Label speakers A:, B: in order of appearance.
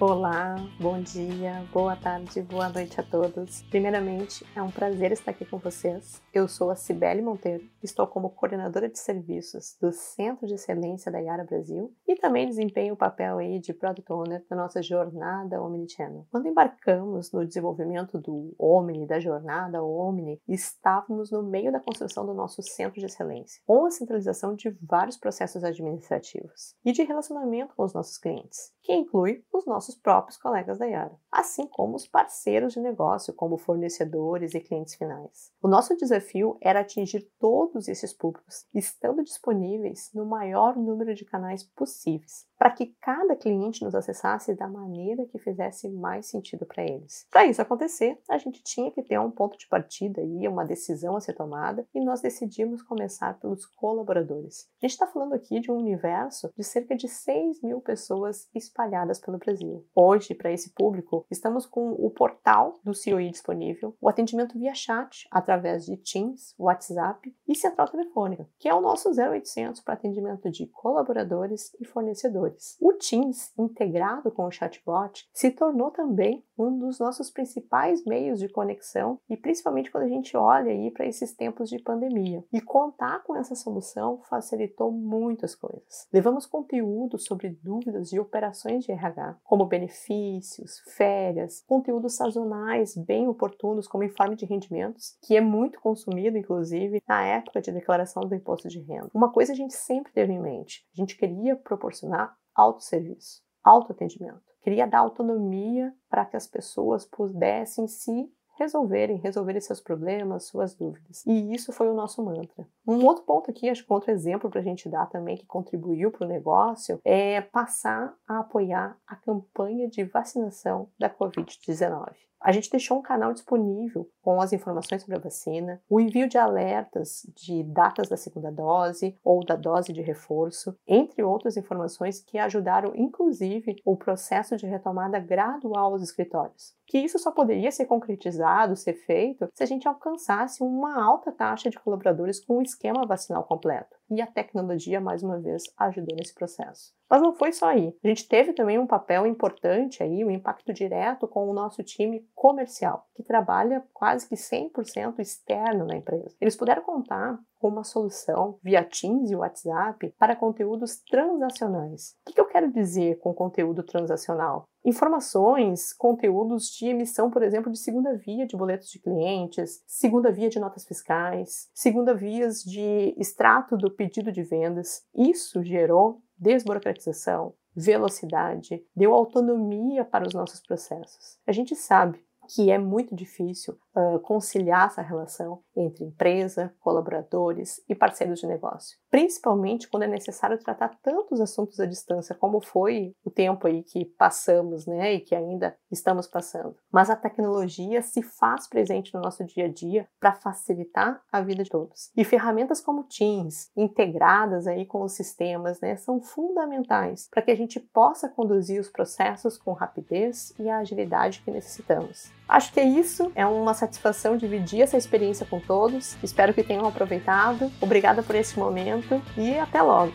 A: Olá, bom dia, boa tarde, boa noite a todos. Primeiramente, é um prazer estar aqui com vocês. Eu sou a Cibele Monteiro, estou como coordenadora de serviços do Centro de Excelência da Yara Brasil e também desempenho o papel aí de Product Owner na nossa jornada Omnichannel. Quando embarcamos no desenvolvimento do Omni, da jornada Omni, estávamos no meio da construção do nosso Centro de Excelência, com a centralização de vários processos administrativos e de relacionamento com os nossos clientes, que inclui os nossos próprios colegas da Yara, assim como os parceiros de negócio, como fornecedores e clientes finais. O nosso desafio era atingir todos esses públicos, estando disponíveis no maior número de canais possíveis, para que cada cliente nos acessasse da maneira que fizesse mais sentido para eles. Para isso acontecer, a gente tinha que ter um ponto de partida e uma decisão a ser tomada, e nós decidimos começar pelos colaboradores. A gente está falando aqui de um universo de cerca de 6 mil pessoas espalhadas pelo Brasil. Hoje, para esse público, estamos com o portal do COI disponível, o atendimento via chat através de Teams, WhatsApp e central telefônica, que é o nosso 0800 para atendimento de colaboradores e fornecedores. O Teams, integrado com o chatbot, se tornou também um dos nossos principais meios de conexão e principalmente quando a gente olha aí para esses tempos de pandemia. E contar com essa solução facilitou muitas coisas. Levamos conteúdo sobre dúvidas de operações de RH, como benefícios, férias, conteúdos sazonais bem oportunos, como informe de rendimentos, que é muito consumido, inclusive, na época de declaração do imposto de renda. Uma coisa a gente sempre teve em mente: a gente queria proporcionar autosserviço, autoatendimento. Queria dar autonomia para que as pessoas pudessem se resolverem, resolverem seus problemas, suas dúvidas. E isso foi o nosso mantra. Um outro ponto aqui, acho que outro exemplo para a gente dar também que contribuiu para o negócio é passar a apoiar a campanha de vacinação da Covid-19. A gente deixou um canal disponível com as informações sobre a vacina, o envio de alertas de datas da segunda dose ou da dose de reforço, entre outras informações que ajudaram inclusive o processo de retomada gradual aos escritórios. Que isso só poderia ser concretizado, ser feito, se a gente alcançasse uma alta taxa de colaboradores com o esquema vacinal completo. E a tecnologia, mais uma vez, ajudou nesse processo. Mas não foi só aí. A gente teve também um papel importante aí, um impacto direto com o nosso time comercial, que trabalha quase que 100% externo na empresa. Eles puderam contar uma solução via Teams e WhatsApp para conteúdos transacionais. O que eu quero dizer com conteúdo transacional? Informações, conteúdos de emissão, por exemplo, de segunda via de boletos de clientes, segunda via de notas fiscais, segunda vias de extrato do pedido de vendas. Isso gerou desburocratização, velocidade, deu autonomia para os nossos processos. A gente sabe que é muito difícil conciliar essa relação entre empresa, colaboradores e parceiros de negócio, principalmente quando é necessário tratar tantos assuntos à distância, como foi o tempo aí que passamos, né, e que ainda estamos passando. Mas a tecnologia se faz presente no nosso dia a dia para facilitar a vida de todos. E ferramentas como Teams, integradas aí com os sistemas, né, são fundamentais para que a gente possa conduzir os processos com rapidez e a agilidade que necessitamos. Acho que é isso. É uma satisfação dividir essa experiência com todos. Espero que tenham aproveitado. Obrigada por esse momento e até logo!